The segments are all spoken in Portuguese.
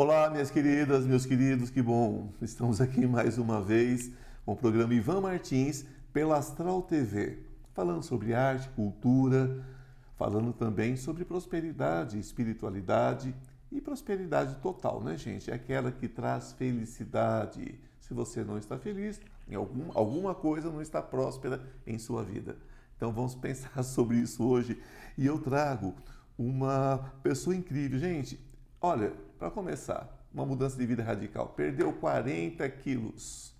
Olá, minhas queridas, meus queridos, que bom! Estamos aqui mais uma vez com o programa Ivan Martins pela Astral TV, falando sobre arte, cultura, falando também sobre prosperidade, espiritualidade e prosperidade total, né, gente? É aquela que traz felicidade. Se você não está feliz, algum, alguma coisa não está próspera em sua vida. Então vamos pensar sobre isso hoje. E eu trago uma pessoa incrível. Gente, olha, para começar, uma mudança de vida radical. Perdeu 40 quilos,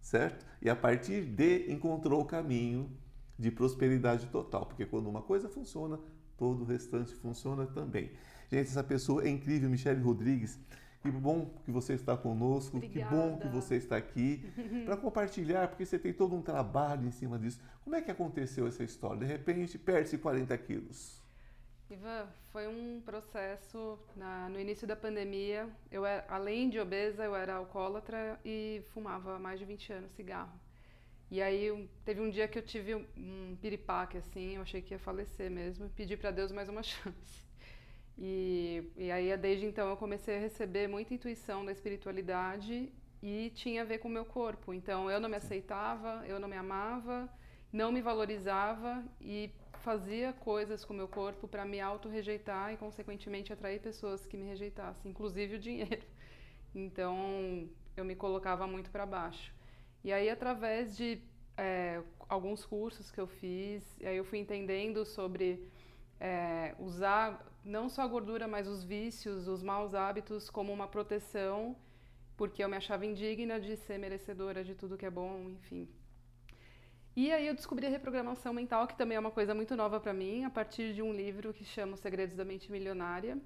certo? E a partir de encontrou o caminho de prosperidade total. Porque quando uma coisa funciona, todo o restante funciona também. Gente, essa pessoa é incrível, Michele Rodrigues. Que bom que você está conosco, Obrigada. que bom que você está aqui para compartilhar, porque você tem todo um trabalho em cima disso. Como é que aconteceu essa história? De repente, perde 40 quilos. Ivan, foi um processo na, no início da pandemia. Eu era, além de obesa, eu era alcoólatra e fumava há mais de 20 anos cigarro. E aí teve um dia que eu tive um, um piripaque assim, eu achei que ia falecer mesmo, e pedi para Deus mais uma chance. E, e aí desde então eu comecei a receber muita intuição da espiritualidade e tinha a ver com o meu corpo. Então eu não me aceitava, eu não me amava, não me valorizava e fazia coisas com o meu corpo para me auto-rejeitar e, consequentemente, atrair pessoas que me rejeitassem, inclusive o dinheiro. Então, eu me colocava muito para baixo. E aí, através de é, alguns cursos que eu fiz, aí eu fui entendendo sobre é, usar não só a gordura, mas os vícios, os maus hábitos como uma proteção, porque eu me achava indigna de ser merecedora de tudo que é bom, enfim. E aí eu descobri a reprogramação mental, que também é uma coisa muito nova para mim, a partir de um livro que chama Os Segredos da Mente Milionária.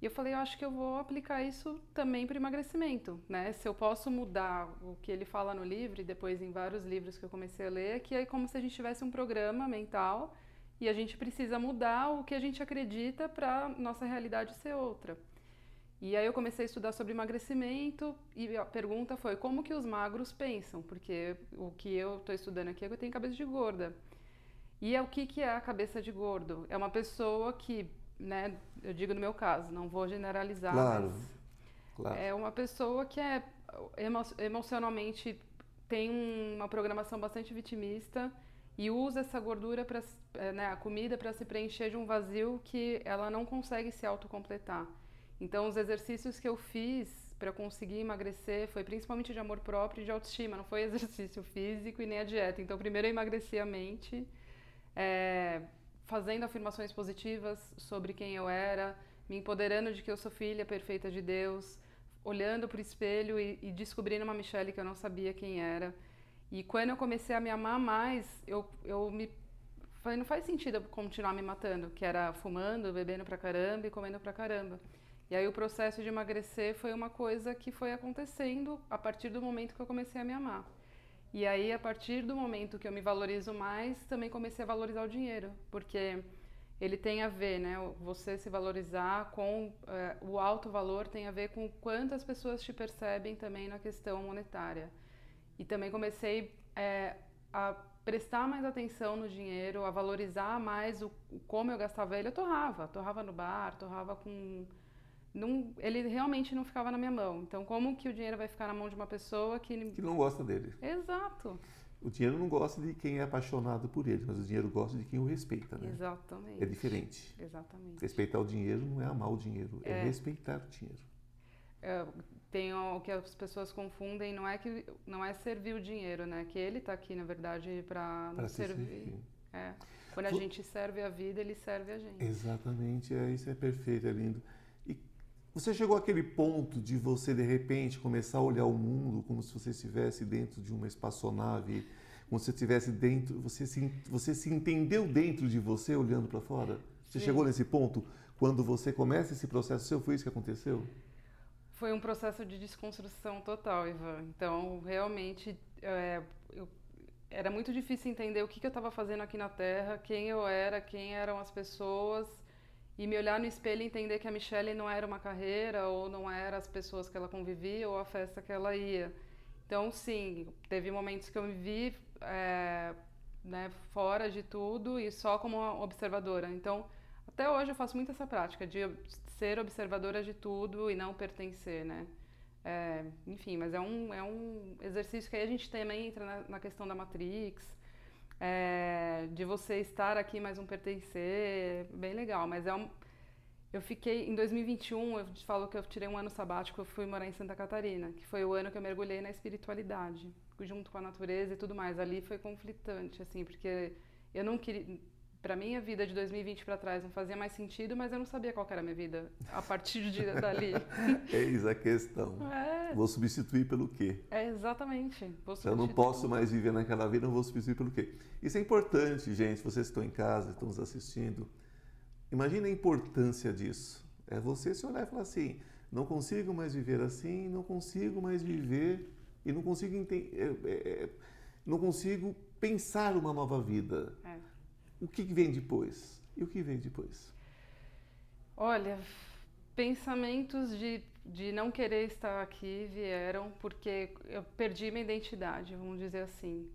E eu falei, eu acho que eu vou aplicar isso também para emagrecimento, né? Se eu posso mudar o que ele fala no livro e depois em vários livros que eu comecei a ler, que é como se a gente tivesse um programa mental e a gente precisa mudar o que a gente acredita para nossa realidade ser outra. E aí eu comecei a estudar sobre emagrecimento e a pergunta foi como que os magros pensam, porque o que eu estou estudando aqui é que eu tenho cabeça de gorda. E é o que, que é a cabeça de gordo? É uma pessoa que, né, eu digo no meu caso, não vou generalizar, Claro, mas claro. é uma pessoa que é emo emocionalmente tem uma programação bastante vitimista e usa essa gordura para né, a comida para se preencher de um vazio que ela não consegue se autocompletar. Então, os exercícios que eu fiz para conseguir emagrecer foi principalmente de amor próprio e de autoestima, não foi exercício físico e nem a dieta. Então, primeiro eu emagreci a mente, é, fazendo afirmações positivas sobre quem eu era, me empoderando de que eu sou filha perfeita de Deus, olhando para o espelho e, e descobrindo uma Michelle que eu não sabia quem era. E quando eu comecei a me amar mais, eu, eu me falei, não faz sentido eu continuar me matando, que era fumando, bebendo pra caramba e comendo pra caramba. E aí o processo de emagrecer foi uma coisa que foi acontecendo a partir do momento que eu comecei a me amar. E aí a partir do momento que eu me valorizo mais, também comecei a valorizar o dinheiro, porque ele tem a ver, né? Você se valorizar com é, o alto valor tem a ver com quantas pessoas te percebem também na questão monetária. E também comecei é, a prestar mais atenção no dinheiro, a valorizar mais o, como eu gastava ele. Eu torrava, torrava no bar, torrava com não, ele realmente não ficava na minha mão. Então, como que o dinheiro vai ficar na mão de uma pessoa que... Que não gosta dele. Exato. O dinheiro não gosta de quem é apaixonado por ele, mas o dinheiro gosta de quem o respeita, né? Exatamente. É diferente. Exatamente. Respeitar o dinheiro não é amar o dinheiro, é, É. respeitar o dinheiro. É, tem o, que as pessoas confundem, não é que não é servir o dinheiro, né? Que ele está aqui, na verdade, para Para nos se servir. servir. É. Quando a Vo- gente serve a vida, ele serve a gente. Exatamente, é, isso é perfeito, é lindo. Você chegou àquele ponto de você, de repente, começar a olhar o mundo como se você estivesse dentro de uma espaçonave, como se estivesse dentro, você se, você se entendeu dentro de você olhando para fora? Você Sim. chegou nesse ponto? Quando você começa esse processo seu, foi isso que aconteceu? Foi um processo de desconstrução total, Ivan. Então, realmente, é, eu- era muito difícil entender o que, que eu estava fazendo aqui na Terra, quem eu era, quem eram as pessoas, e me olhar no espelho e entender que a Michelle não era uma carreira, ou não era as pessoas que ela convivia, ou a festa que ela ia. Então, sim, teve momentos que eu me vi é, né, fora de tudo e só como observadora. Então, Até hoje eu faço muito essa prática de ser observadora de tudo e não pertencer, né? É, enfim, mas é um, é um exercício que aí a gente também entra na, na questão da Matrix, é, de você estar aqui, mas não pertencer, bem legal. Mas é um, eu fiquei, em 2021, eu falo que eu tirei um ano sabático, eu fui morar em Santa Catarina, que foi o ano que eu mergulhei na espiritualidade, junto com a natureza e tudo mais. Ali foi conflitante, assim, porque eu não queria para mim a vida de 2020 para trás não fazia mais sentido, mas eu não sabia qual era a minha vida a partir de dali. Eis a questão. É. Vou substituir pelo quê? É exatamente. eu não posso mais viver naquela vida, não vou substituir pelo quê? Isso é importante, gente. Vocês estão em casa, estão nos assistindo. Imagine a importância disso. É você se olhar e falar assim: não consigo mais viver assim, não consigo mais viver e não consigo é, é, é, não consigo pensar uma nova vida. É o que vem depois? E o que vem depois? Olha, pensamentos de, de não querer estar aqui vieram porque eu perdi minha identidade, vamos dizer assim.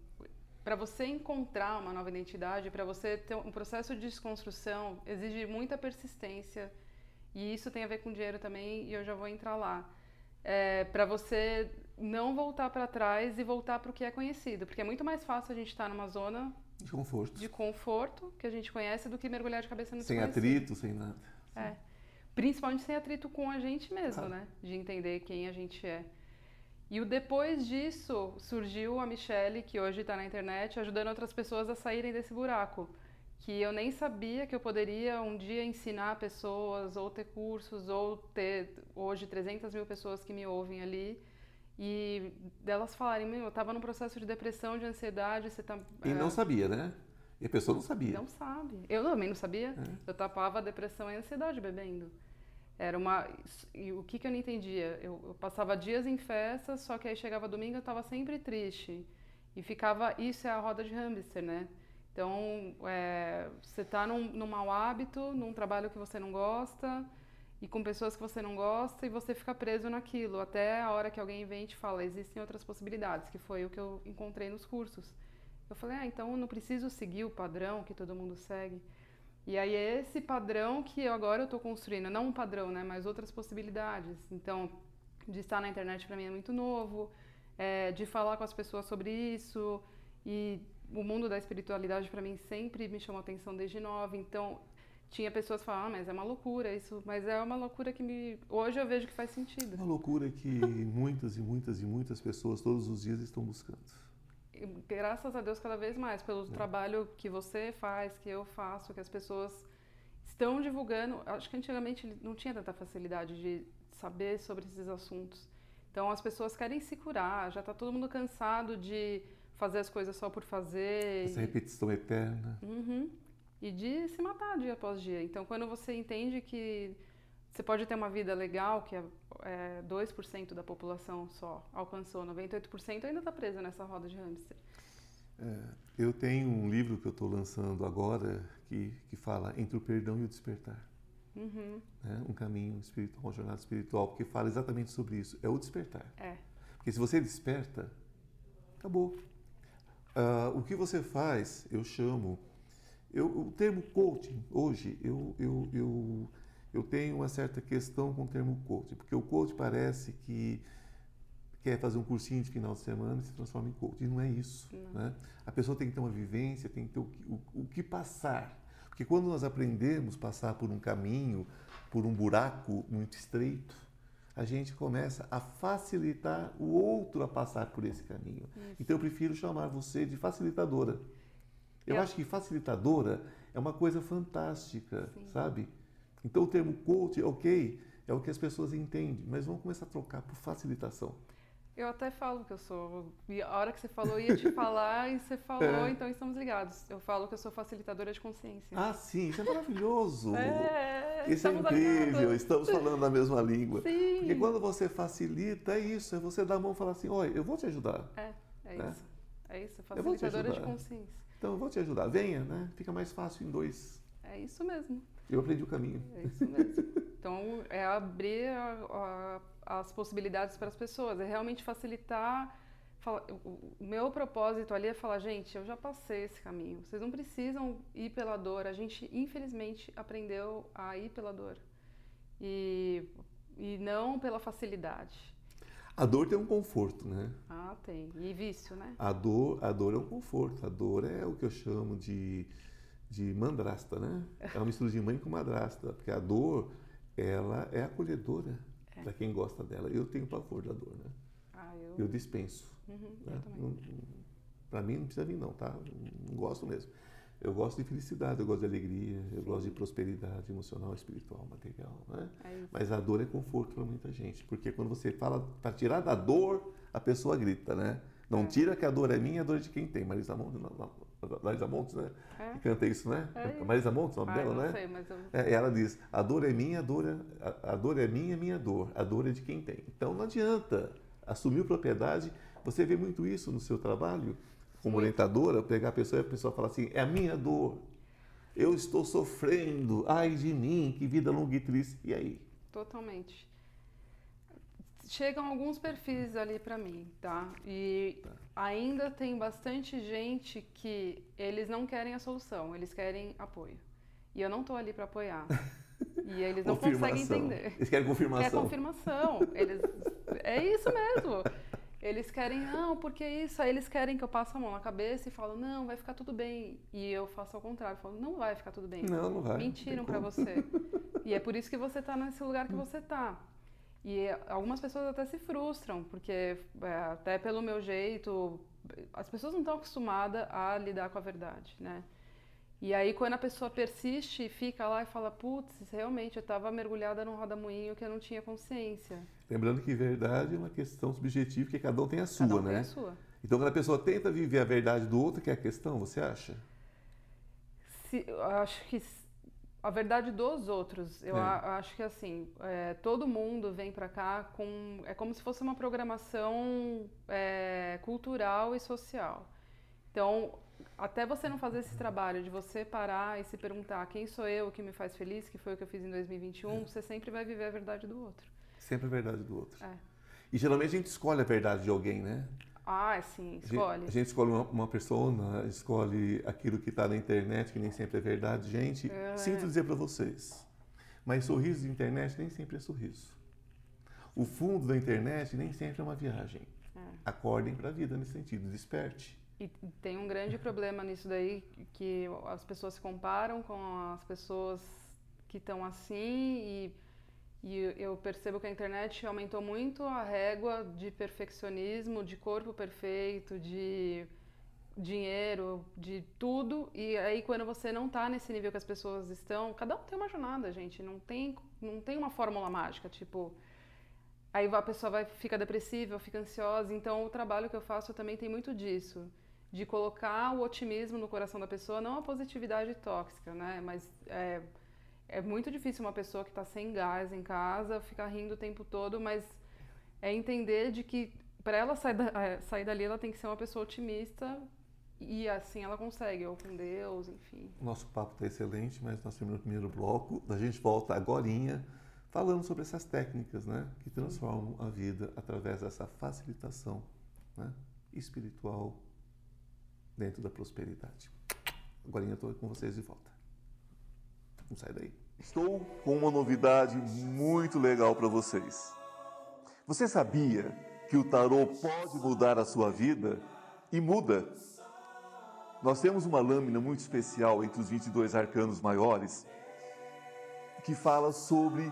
Para você encontrar uma nova identidade, para você ter um processo de desconstrução, exige muita persistência. E isso tem a ver com dinheiro também, e eu já vou entrar lá. É, para você não voltar para trás e voltar para o que é conhecido, porque é muito mais fácil a gente estar numa zona de conforto. De conforto, que a gente conhece, do que mergulhar de cabeça no Sem atrito, sem nada. É. Principalmente sem atrito com a gente mesmo, ah. né? De entender quem a gente é. E o depois disso surgiu a Michelle, que hoje está na internet, ajudando outras pessoas a saírem desse buraco. Que eu nem sabia que eu poderia um dia ensinar pessoas, ou ter cursos, ou ter hoje 300 mil pessoas que me ouvem ali e delas falarem, meu, eu estava num processo de depressão, de ansiedade, você tá... E é... não sabia, né? E a pessoa não sabia. Não sabe. Eu também não sabia. É. Eu tapava a depressão e a ansiedade bebendo. Era uma... E o que, que eu não entendia? Eu, eu passava dias em festas, só que aí chegava domingo eu estava sempre triste. E ficava... Isso é a roda de hamster, né? Então, é, você está num, num mau hábito, num trabalho que você não gosta e com pessoas que você não gosta e você fica preso naquilo até a hora que alguém vem e te fala existem outras possibilidades que foi o que eu encontrei nos cursos. Eu falei ah então eu não preciso seguir o padrão que todo mundo segue e aí é esse padrão que eu agora eu estou construindo não um padrão né mas outras possibilidades. Então de estar na internet para mim é muito novo é, de falar com as pessoas sobre isso. E o mundo da espiritualidade para mim sempre me chamou atenção desde nova. Então tinha pessoas falavam, ah, mas é uma loucura isso, mas é uma loucura que me hoje eu vejo que faz sentido. Uma loucura que muitas e muitas e muitas pessoas todos os dias estão buscando. E, graças a Deus cada vez mais pelo é. trabalho que você faz, que eu faço, que as pessoas estão divulgando. Acho que antigamente não tinha tanta facilidade de saber sobre esses assuntos. Então as pessoas querem se curar, já está todo mundo cansado de fazer as coisas só por fazer. Essa repetição eterna. Uhum e de se matar dia após dia. Então, quando você entende que você pode ter uma vida legal, que é, é 2% da população só alcançou, 98% ainda está presa nessa roda de hamster. É, eu tenho um livro que eu estou lançando agora que, que fala Entre o Perdão e o Despertar. Uhum. Né? Um caminho espiritual, uma jornada espiritual, porque fala exatamente sobre isso. É o despertar. É. Porque se você desperta, acabou. Uh, o que você faz, eu chamo eu, o termo coaching, hoje, eu, eu, eu, eu tenho uma certa questão com o termo coaching, porque o coach parece que quer fazer um cursinho de final de semana e se transforma em coach. E não é isso. Né? A pessoa tem que ter uma vivência, tem que ter o, o, o que passar. Porque quando nós aprendemos passar por um caminho, por um buraco muito estreito, a gente começa a facilitar o outro a passar por esse caminho. Isso. Então eu prefiro chamar você de facilitadora. Eu acho que facilitadora é uma coisa fantástica, Sim. sabe? Então o termo coach, ok, é o que as pessoas entendem, mas vamos começar a trocar por facilitação. Eu até falo que eu sou. E a hora que você falou, ia te falar e você falou, é. então estamos ligados. Eu falo que eu sou facilitadora de consciência. Ah, sim, isso é maravilhoso. é, isso é incrível, estamos falando a mesma língua. Sim. Porque quando você facilita, é isso, é você dar a mão e falar assim: olha, eu vou te ajudar. É, é né? isso. É isso, facilitadora de consciência. Então eu vou te ajudar. Venha, né? Fica mais fácil em dois. É isso mesmo. Eu aprendi o caminho. É isso mesmo. Então é abrir a, a, as possibilidades para as pessoas, é realmente facilitar o meu propósito ali é falar, gente, eu já passei esse caminho. Vocês não precisam ir pela dor. A gente, infelizmente, aprendeu a ir pela dor. E, e não pela facilidade. A dor tem um conforto, né? Ah, tem. E vício, né? A dor, a dor é um conforto. A dor é o que eu chamo de, de mandrasta, né? É uma mistura de mãe com madrasta. Porque a dor, ela é acolhedora é. para quem gosta dela. Eu tenho pavor da dor, né? Ah, eu... eu dispenso. Uhum, né? Para mim não precisa vir não, tá? Não gosto mesmo. Eu gosto de felicidade, eu gosto de alegria, eu Sim. gosto de prosperidade emocional, espiritual, material, né? É Mas a dor é conforto para muita gente, porque quando você fala para tirar da dor, a pessoa grita, né? Não é. tira que a dor é minha, a dor é de quem tem. Marisa Montes, Marisa Montes, né? É. Que canta isso, né? É. Marisa Montes, o nome ah, dela, né? Sei, mas eu... é, ela diz: a dor é minha, a dor é, a, dor é minha, minha dor. A dor é de quem tem. Então não adianta assumir propriedade você vê muito isso no seu trabalho como orientadora, pegar a pessoa e a pessoa fala assim, é a minha dor, eu estou sofrendo, ai de mim, que vida longa e triste. E aí? Totalmente. Chegam alguns perfis ali para mim, tá? E tá. ainda tem bastante gente que eles não querem a solução, eles querem apoio. E eu não estou ali para apoiar. E eles não conseguem entender. Eles querem confirmação. Quer confirmação. Eles... É isso mesmo. Eles querem, não, porque isso? Aí eles querem que eu passe a mão na cabeça e falo, não, vai ficar tudo bem. E eu faço ao contrário, falo, não vai ficar tudo bem. Não, não vai. Mentiram para você. e é por isso que você está nesse lugar que você está. E algumas pessoas até se frustram, porque é, até pelo meu jeito, as pessoas não estão acostumadas a lidar com a verdade, né? E aí, quando a pessoa persiste e fica lá e fala, putz, realmente eu estava mergulhada num roda-moinho que eu não tinha consciência. Lembrando que verdade é uma questão subjetiva, que cada um tem a sua, cada um né? Tem a sua. Então, quando a pessoa tenta viver a verdade do outro, que é a questão, você acha? Se, eu acho que a verdade dos outros. Eu é. a, acho que assim, é, todo mundo vem para cá com. É como se fosse uma programação é, cultural e social. Então, até você não fazer esse trabalho de você parar e se perguntar quem sou eu, o que me faz feliz, que foi o que eu fiz em 2021, é. você sempre vai viver a verdade do outro. Sempre a verdade do outro. É. E geralmente a gente escolhe a verdade de alguém, né? Ah, sim, escolhe. A gente, a gente escolhe uma, uma persona, escolhe aquilo que está na internet, que nem sempre é verdade. Gente, é. sinto dizer para vocês, mas sorriso de internet nem sempre é sorriso. O fundo da internet nem sempre é uma viagem. É. Acordem para a vida nesse sentido, desperte. E tem um grande problema nisso daí, que as pessoas se comparam com as pessoas que estão assim e, e eu percebo que a internet aumentou muito a régua de perfeccionismo, de corpo perfeito, de dinheiro, de tudo. E aí quando você não está nesse nível que as pessoas estão, cada um tem uma jornada, gente, não tem não tem uma fórmula mágica, tipo, aí a pessoa vai fica depressiva, fica ansiosa. Então o trabalho que eu faço também tem muito disso de colocar o otimismo no coração da pessoa, não a positividade tóxica, né? Mas é, é muito difícil uma pessoa que está sem gás em casa ficar rindo o tempo todo, mas é entender de que para ela sair, da, é, sair dali, ela tem que ser uma pessoa otimista e assim ela consegue, ou com Deus, enfim. Nosso papo está excelente, mas nós temos primeiro bloco. A gente volta agora falando sobre essas técnicas né, que transformam a vida através dessa facilitação né, espiritual, dentro da prosperidade. Agora eu estou com vocês de volta. Não sai daí. Estou com uma novidade muito legal para vocês. Você sabia que o tarô pode mudar a sua vida? E muda. Nós temos uma lâmina muito especial entre os 22 arcanos maiores que fala sobre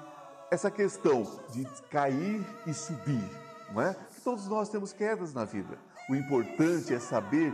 essa questão de cair e subir, não é? Todos nós temos quedas na vida. O importante é saber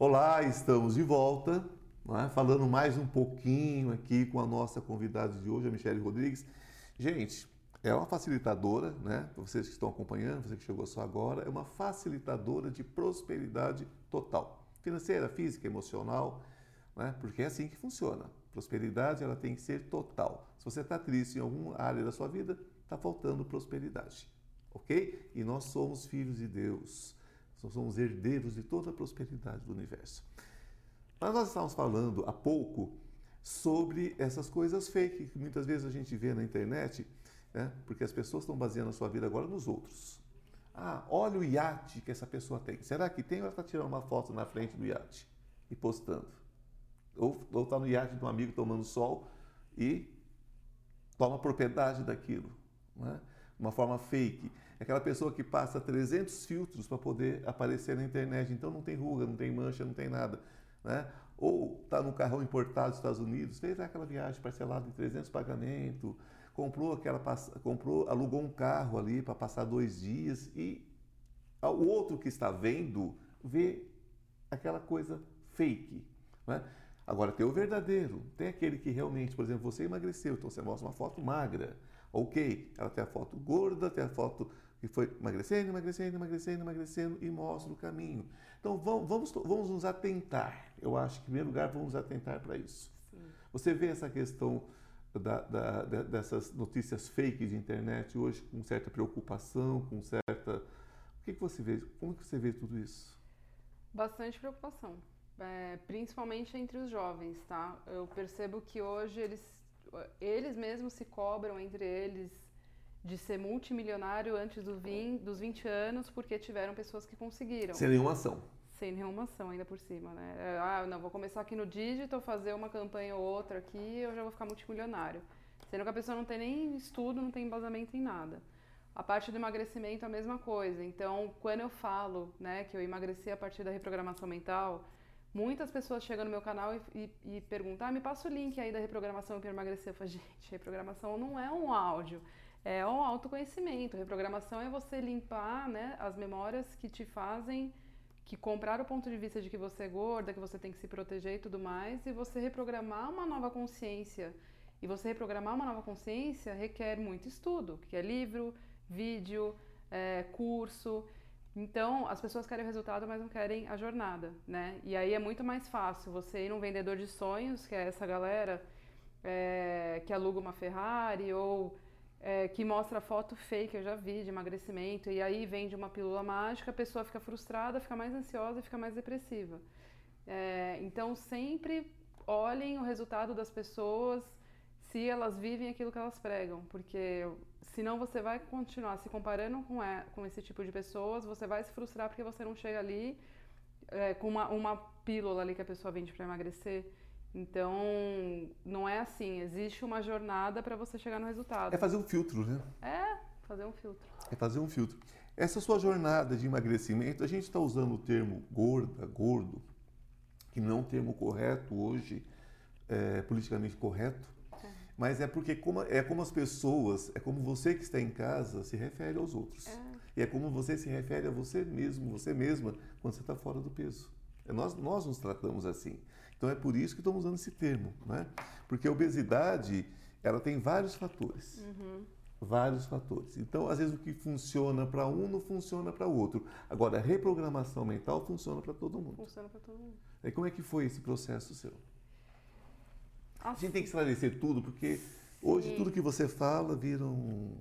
Olá, estamos de volta, é? falando mais um pouquinho aqui com a nossa convidada de hoje, a Michelle Rodrigues. Gente, é uma facilitadora, né? Para vocês que estão acompanhando, você que chegou só agora, é uma facilitadora de prosperidade total, financeira, física, emocional, né? Porque é assim que funciona. Prosperidade ela tem que ser total. Se você está triste em alguma área da sua vida, está faltando prosperidade, ok? E nós somos filhos de Deus. Somos herdeiros de toda a prosperidade do universo. Mas nós estávamos falando há pouco sobre essas coisas fake que muitas vezes a gente vê na internet, né? porque as pessoas estão baseando a sua vida agora nos outros. Ah, olha o iate que essa pessoa tem. Será que tem ou ela está tirando uma foto na frente do iate e postando? Ou está no iate de um amigo tomando sol e toma propriedade daquilo. Né? Uma forma fake. Aquela pessoa que passa 300 filtros para poder aparecer na internet, então não tem ruga, não tem mancha, não tem nada. Né? Ou está num carrão importado dos Estados Unidos, fez aquela viagem parcelada em 300 pagamentos, comprou aquela, comprou, alugou um carro ali para passar dois dias e o outro que está vendo vê aquela coisa fake. Né? Agora tem o verdadeiro, tem aquele que realmente, por exemplo, você emagreceu, então você mostra uma foto magra. Ok, ela tem a foto gorda, tem a foto que foi emagrecendo, emagrecendo, emagrecendo, emagrecendo e mostra o caminho. Então vamos, vamos, vamos nos atentar. Eu acho que, em primeiro lugar, vamos atentar para isso. Sim. Você vê essa questão da, da, dessas notícias fake de internet hoje com certa preocupação, com certa. O que, que você vê? Como que você vê tudo isso? Bastante preocupação, é, principalmente entre os jovens, tá? Eu percebo que hoje eles, eles mesmos se cobram entre eles de ser multimilionário antes do 20, dos 20 anos porque tiveram pessoas que conseguiram. Sem nenhuma ação. Sem nenhuma ação ainda por cima, né? É, ah, não, vou começar aqui no digital, fazer uma campanha ou outra aqui eu já vou ficar multimilionário. Sendo que a pessoa não tem nem estudo, não tem embasamento em nada. A parte do emagrecimento é a mesma coisa. Então, quando eu falo né, que eu emagreci a partir da reprogramação mental, muitas pessoas chegam no meu canal e, e, e perguntam: ah, me passa o link aí da reprogramação para emagrecer. Eu falo, gente, reprogramação não é um áudio é o autoconhecimento. Reprogramação é você limpar né, as memórias que te fazem que comprar o ponto de vista de que você é gorda, que você tem que se proteger e tudo mais, e você reprogramar uma nova consciência. E você reprogramar uma nova consciência requer muito estudo, que é livro, vídeo, é, curso. Então, as pessoas querem o resultado, mas não querem a jornada, né? E aí é muito mais fácil você ir num vendedor de sonhos, que é essa galera é, que aluga uma Ferrari ou é, que mostra foto fake, eu já vi, de emagrecimento, e aí vende uma pílula mágica, a pessoa fica frustrada, fica mais ansiosa e fica mais depressiva. É, então, sempre olhem o resultado das pessoas, se elas vivem aquilo que elas pregam, porque senão você vai continuar se comparando com, é, com esse tipo de pessoas, você vai se frustrar porque você não chega ali é, com uma, uma pílula ali que a pessoa vende para emagrecer. Então, não é assim, existe uma jornada para você chegar no resultado. É fazer um filtro, né? É, fazer um filtro. É fazer um filtro. Essa sua jornada de emagrecimento, a gente está usando o termo gorda, gordo, que não é um termo correto hoje, é, politicamente correto, é. mas é porque como, é como as pessoas, é como você que está em casa se refere aos outros. É. E é como você se refere a você mesmo, você mesma, quando você está fora do peso. É nós, nós nos tratamos assim. Então é por isso que estamos usando esse termo, né? Porque a obesidade, ela tem vários fatores. Uhum. Vários fatores. Então, às vezes, o que funciona para um não funciona para o outro. Agora, a reprogramação mental funciona para todo mundo. Funciona para todo mundo. E como é que foi esse processo seu? Assim. A gente tem que esclarecer tudo, porque hoje Sim. tudo que você fala vira um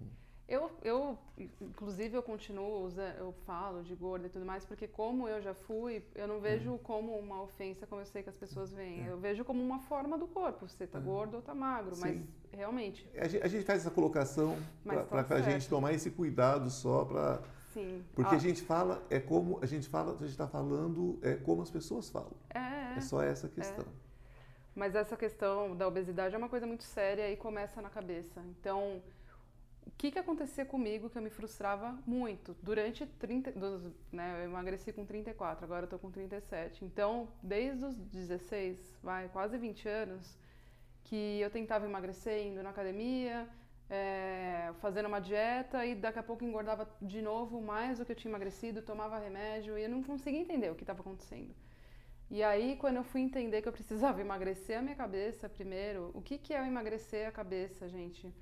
eu, eu, inclusive, eu continuo, usando, eu falo de gorda e tudo mais, porque como eu já fui, eu não vejo uhum. como uma ofensa como eu sei que as pessoas veem. É. Eu vejo como uma forma do corpo, você tá uhum. gordo ou tá magro, Sim. mas realmente... A gente, a gente, faz essa colocação para tá a gente tomar esse cuidado só para... Sim. Porque ah. a gente fala, é como, a gente fala, a gente está falando, é como as pessoas falam. É. É só essa questão. É. Mas essa questão da obesidade é uma coisa muito séria e começa na cabeça. Então o que, que acontecia comigo que eu me frustrava muito durante 30, dos, né, eu emagreci com 34, agora eu tô com 37. Então, desde os 16, vai, quase 20 anos, que eu tentava emagrecer indo na academia, é, fazendo uma dieta e daqui a pouco engordava de novo mais do que eu tinha emagrecido, tomava remédio e eu não conseguia entender o que estava acontecendo. E aí, quando eu fui entender que eu precisava emagrecer a minha cabeça primeiro, o que, que é emagrecer a cabeça, gente?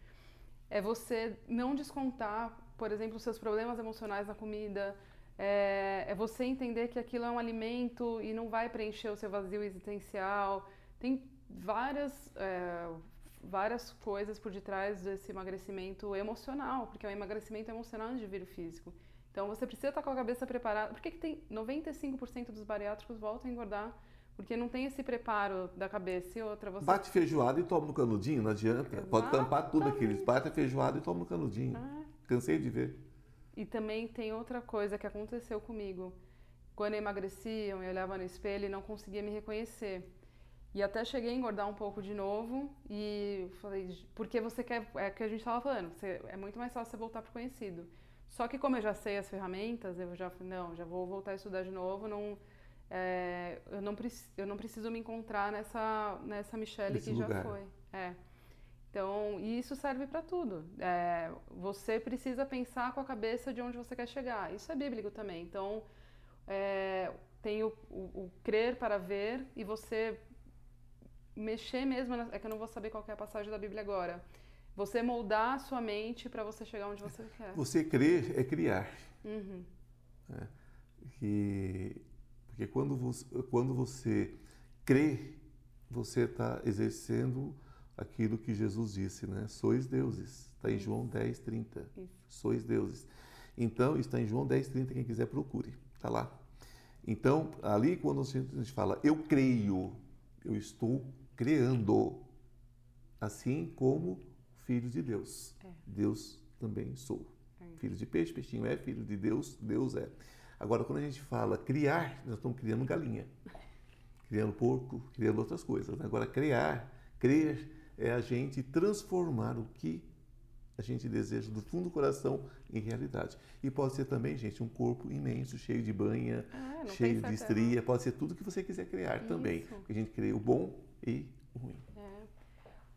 É você não descontar, por exemplo, seus problemas emocionais na comida, é, é, você entender que aquilo é um alimento e não vai preencher o seu vazio existencial. Tem várias, é, várias coisas por detrás desse emagrecimento emocional, porque é um emagrecimento emocional antes de vir o físico. Então você precisa estar com a cabeça preparada. Por que, que tem 95% dos bariátricos voltam a engordar? Porque não tem esse preparo da cabeça e outra. Você... Bate feijoada e toma no canudinho, não adianta. Exatamente. Pode tampar tudo aqueles. Bate feijoada e toma no canudinho. Ah. Cansei de ver. E também tem outra coisa que aconteceu comigo. Quando eu emagreci, eu olhava no espelho e não conseguia me reconhecer. E até cheguei a engordar um pouco de novo e falei, porque você quer, é o que a gente estava falando, você, é muito mais fácil você voltar para conhecido. Só que como eu já sei as ferramentas, eu já não, já vou voltar a estudar de novo, não, é, eu, não eu não preciso me encontrar nessa, nessa Michelle Nesse que lugar. já foi. É. Então, e isso serve para tudo. É, você precisa pensar com a cabeça de onde você quer chegar. Isso é bíblico também. Então, é, tem o, o, o, crer para ver e você mexer mesmo. Na, é que eu não vou saber qual é a passagem da Bíblia agora. Você moldar a sua mente para você chegar onde você quer. Você crer é criar. Uhum. É, e, porque quando você, quando você crê, você está exercendo aquilo que Jesus disse, né? Sois deuses. Está em João 10, 30. Isso. Sois deuses. Então, está em João 10, 30, quem quiser procure. Está lá. Então, ali quando a gente fala, eu creio, eu estou criando, assim como filho de Deus. É. Deus também sou. É. Filho de peixe, peixinho é, filho de Deus, Deus é. Agora, quando a gente fala criar, nós estamos criando galinha, criando porco, criando outras coisas. Né? Agora, criar, crer, é a gente transformar o que a gente deseja do fundo do coração em realidade. E pode ser também, gente, um corpo imenso, cheio de banha, ah, cheio de estria, pode ser tudo que você quiser criar isso. também. Porque a gente cria o bom e o ruim.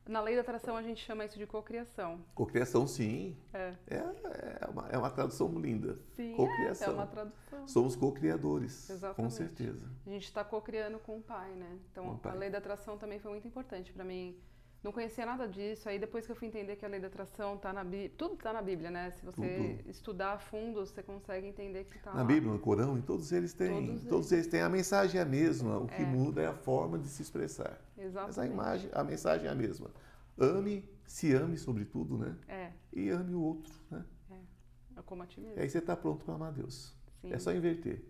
Na lei da atração a gente chama isso de cocriação. Cocriação, sim. É. É, é, uma, é uma tradução linda. Sim, cocriação. É, é uma tradução. Somos co-criadores, com certeza. A gente está co-criando com o Pai, né? Então, a lei da atração também foi muito importante para mim não conhecia nada disso. Aí depois que eu fui entender que a lei da atração está na Bíblia, tudo está na Bíblia, né? Se você tudo. estudar a fundo, você consegue entender que está na lá. Bíblia, no Corão, em todos eles têm, todos, todos eles. têm a mensagem é a mesma. O que é. muda é a forma de se expressar. Exatamente. Mas a imagem, a mensagem é a mesma. Ame, se ame sobretudo, né? É. E ame o outro, né? É. É como a ti mesmo. E aí você está pronto para amar Deus. Sim. É só inverter.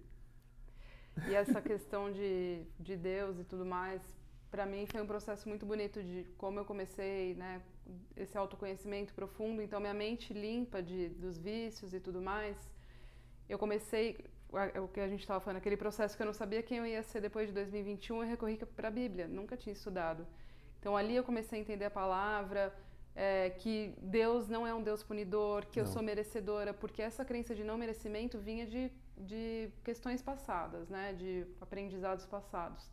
E essa questão de, de Deus e tudo mais, para mim foi um processo muito bonito de como eu comecei, né, esse autoconhecimento profundo, então minha mente limpa de dos vícios e tudo mais. Eu comecei o que a gente estava falando, aquele processo que eu não sabia quem eu ia ser depois de 2021, eu recorri para a Bíblia, nunca tinha estudado. Então ali eu comecei a entender a palavra, é, que Deus não é um Deus punidor, que não. eu sou merecedora, porque essa crença de não merecimento vinha de, de questões passadas, né, de aprendizados passados.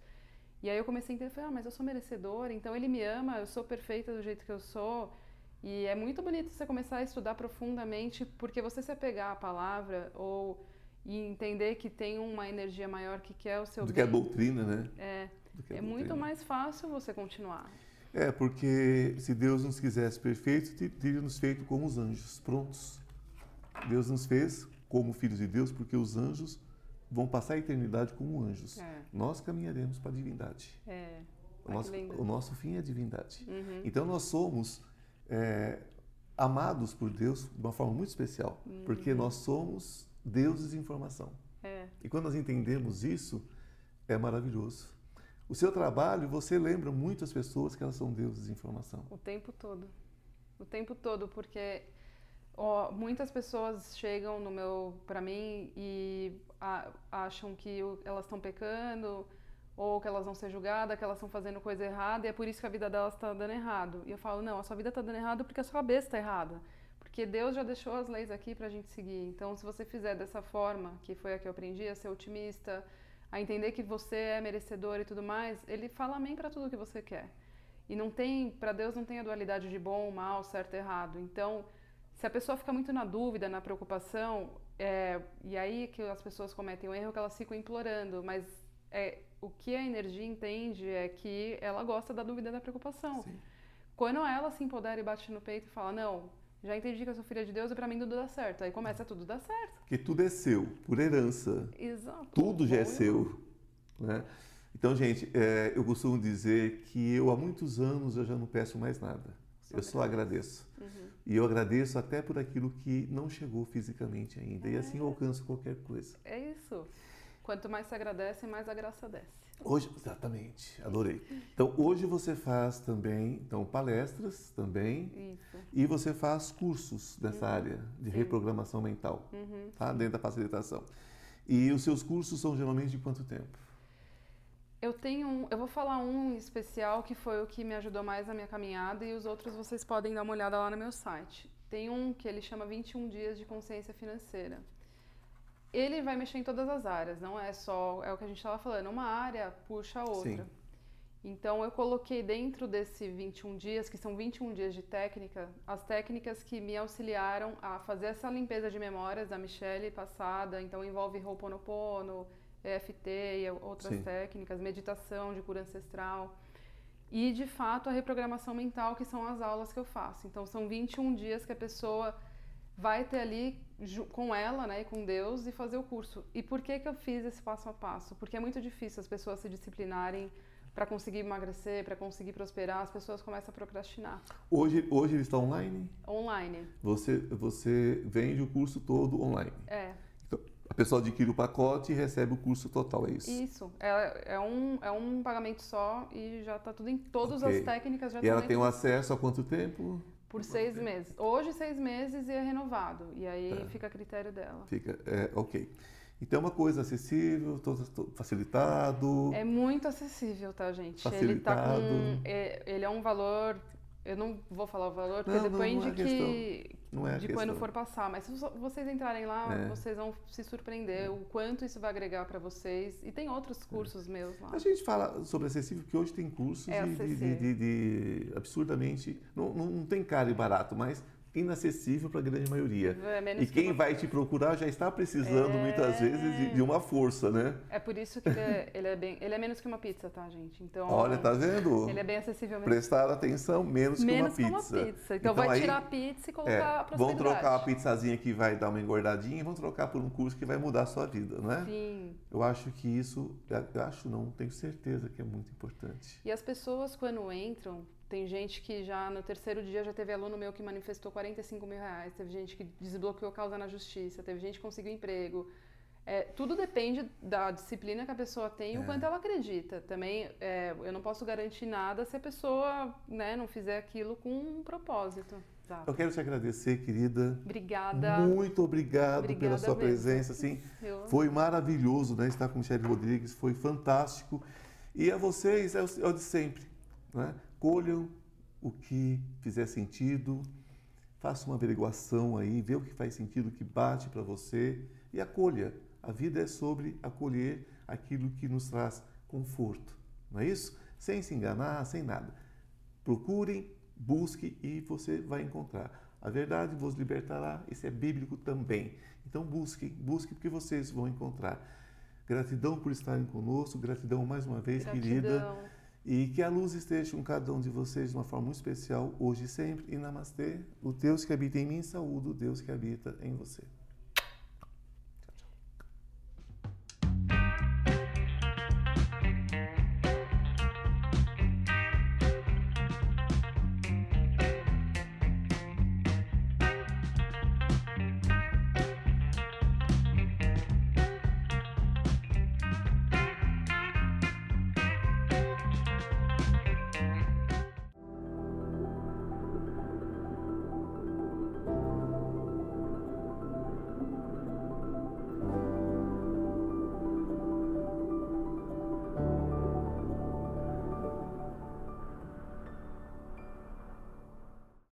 E aí eu comecei a entender, falei, ah, mas eu sou merecedora, então ele me ama, eu sou perfeita do jeito que eu sou. E é muito bonito você começar a estudar profundamente, porque você se apegar à palavra ou e entender que tem uma energia maior que quer o seu do bem. que a doutrina, né? É. É muito mais fácil você continuar. É, porque se Deus nos quisesse perfeitos, teria nos feito como os anjos, prontos. Deus nos fez como filhos de Deus, porque os anjos vão passar a eternidade como anjos. É. Nós caminharemos para a divindade. É. O, nosso, o nosso fim é a divindade. Uhum. Então nós somos é, amados por Deus de uma forma muito especial, uhum. porque nós somos deuses de informação. É. E quando nós entendemos isso, é maravilhoso. O seu trabalho, você lembra muitas pessoas que elas são deuses de informação. O tempo todo. O tempo todo, porque ó, muitas pessoas chegam no meu para mim e a, acham que elas estão pecando ou que elas vão ser julgadas, que elas estão fazendo coisa errada e é por isso que a vida delas está dando errado. E eu falo, não, a sua vida está dando errado porque a sua cabeça está errada. Porque Deus já deixou as leis aqui para a gente seguir. Então, se você fizer dessa forma, que foi a que eu aprendi, a ser otimista, a entender que você é merecedor e tudo mais, Ele fala amém para tudo que você quer. E não tem, para Deus não tem a dualidade de bom, mal, certo, errado. Então, se a pessoa fica muito na dúvida, na preocupação, é, e aí que as pessoas cometem o erro que elas ficam implorando, mas é, o que a energia entende é que ela gosta da dúvida e da preocupação. Sim. Quando ela se empodera e bate no peito e fala, não, já entendi que eu sou filha de Deus e para mim tudo dá certo. Aí começa a tudo dar certo. Porque tudo é seu, por herança. Exato. Tudo já é seu. Né? Então, gente, é, eu costumo dizer que eu há muitos anos eu já não peço mais nada. Eu só agradeço. Uhum. E eu agradeço até por aquilo que não chegou fisicamente ainda. E assim eu alcanço qualquer coisa. É isso. Quanto mais se agradece, mais a graça desce. Hoje, exatamente, adorei. Então, hoje você faz também então, palestras também Isso. e você faz cursos nessa área de Sim. reprogramação mental, Uhum. tá? dentro da facilitação. E os seus cursos são geralmente de quanto tempo? Eu tenho um, eu vou falar um especial que foi o que me ajudou mais na minha caminhada e os outros vocês podem dar uma olhada lá no meu site. Tem um que ele chama 21 dias de consciência financeira. Ele vai mexer em todas as áreas, não é só, é o que a gente estava falando, uma área puxa a outra. Sim. Então eu coloquei dentro desse 21 dias, que são 21 dias de técnica, as técnicas que me auxiliaram a fazer essa limpeza de memórias da Michelle passada, então envolve Ho'oponopono, EFT e outras Sim. técnicas, meditação de cura ancestral. E de fato a reprogramação mental, que são as aulas que eu faço. Então são 21 dias que a pessoa vai ter ali com ela, né, e com Deus e fazer o curso. E por que que eu fiz esse passo a passo? Porque é muito difícil as pessoas se disciplinarem para conseguir emagrecer, para conseguir prosperar, as pessoas começam a procrastinar. Hoje, hoje ele está online? Online. Você, você vende o curso todo online. É, a pessoa adquire o pacote e recebe o curso total, é isso? isso. É, é, um, é um pagamento só e já está tudo em todas Ok. as técnicas já E ela tem um dentro acesso a quanto tempo? por seis meses. Hoje seis meses e é renovado. E aí Tá. fica a critério dela. Fica, é, ok. Então é uma coisa acessível, todo, todo facilitado. É muito acessível, tá, gente? Ele Facilitado. tá com. é- Ele é um valor. Eu não vou falar o valor, porque Não, não, depende não é que. não é de quando for passar. Mas se vo- vocês entrarem lá, É. vocês vão se surpreender o quanto isso vai agregar para vocês. E tem outros cursos meus lá. A gente fala sobre acessível porque hoje tem cursos É de, de- de- de- absurdamente. Não, não, não tem caro e barato, mas inacessível para a grande maioria. É menos E que quem uma- vai te procurar já está precisando muitas vezes de, de uma força, né? É por isso que ele é, ele é bem. Ele é menos que uma pizza, tá, gente? Então. Olha, tá vendo? Ele é bem acessível mesmo. Prestar atenção menos, Menos que uma pizza. pizza. Então, vai aí, tirar a pizza e colocar é, vão trocar a pizzazinha que vai dar uma engordadinha e vão trocar por um curso que vai mudar a sua vida, não é? Sim. Eu acho que isso, eu acho não, tenho certeza que é muito importante. E as pessoas, quando entram, tem gente que já no terceiro dia já teve aluno meu que manifestou 45 mil reais, teve gente que desbloqueou causa na justiça, teve gente que conseguiu emprego. É, tudo depende da disciplina que a pessoa tem e o É. quanto ela acredita. Também é, eu não posso garantir nada se a pessoa né, não fizer aquilo com um propósito. Exato. Eu quero te agradecer, querida. Obrigada. Muito obrigado pela Obrigada sua mesmo. presença, assim. Eu- Foi maravilhoso, né? Estar com Michele Rodrigues, foi fantástico. E a vocês é o, é o de sempre, né? Colham o que fizer sentido, faça uma averiguação aí, vê o que faz sentido, o que bate para você e acolha. A vida é sobre acolher aquilo que nos traz conforto, não é isso? Sem se enganar, sem nada. Procurem, busque e você vai encontrar. A verdade vos libertará, isso é bíblico também. Então busquem, busquem porque vocês vão encontrar. Gratidão por estarem conosco, gratidão mais uma vez, querida. E que a luz esteja com cada um de vocês de uma forma muito especial, hoje e sempre. E namastê, o Deus que habita em mim, saúde o Deus que habita em você.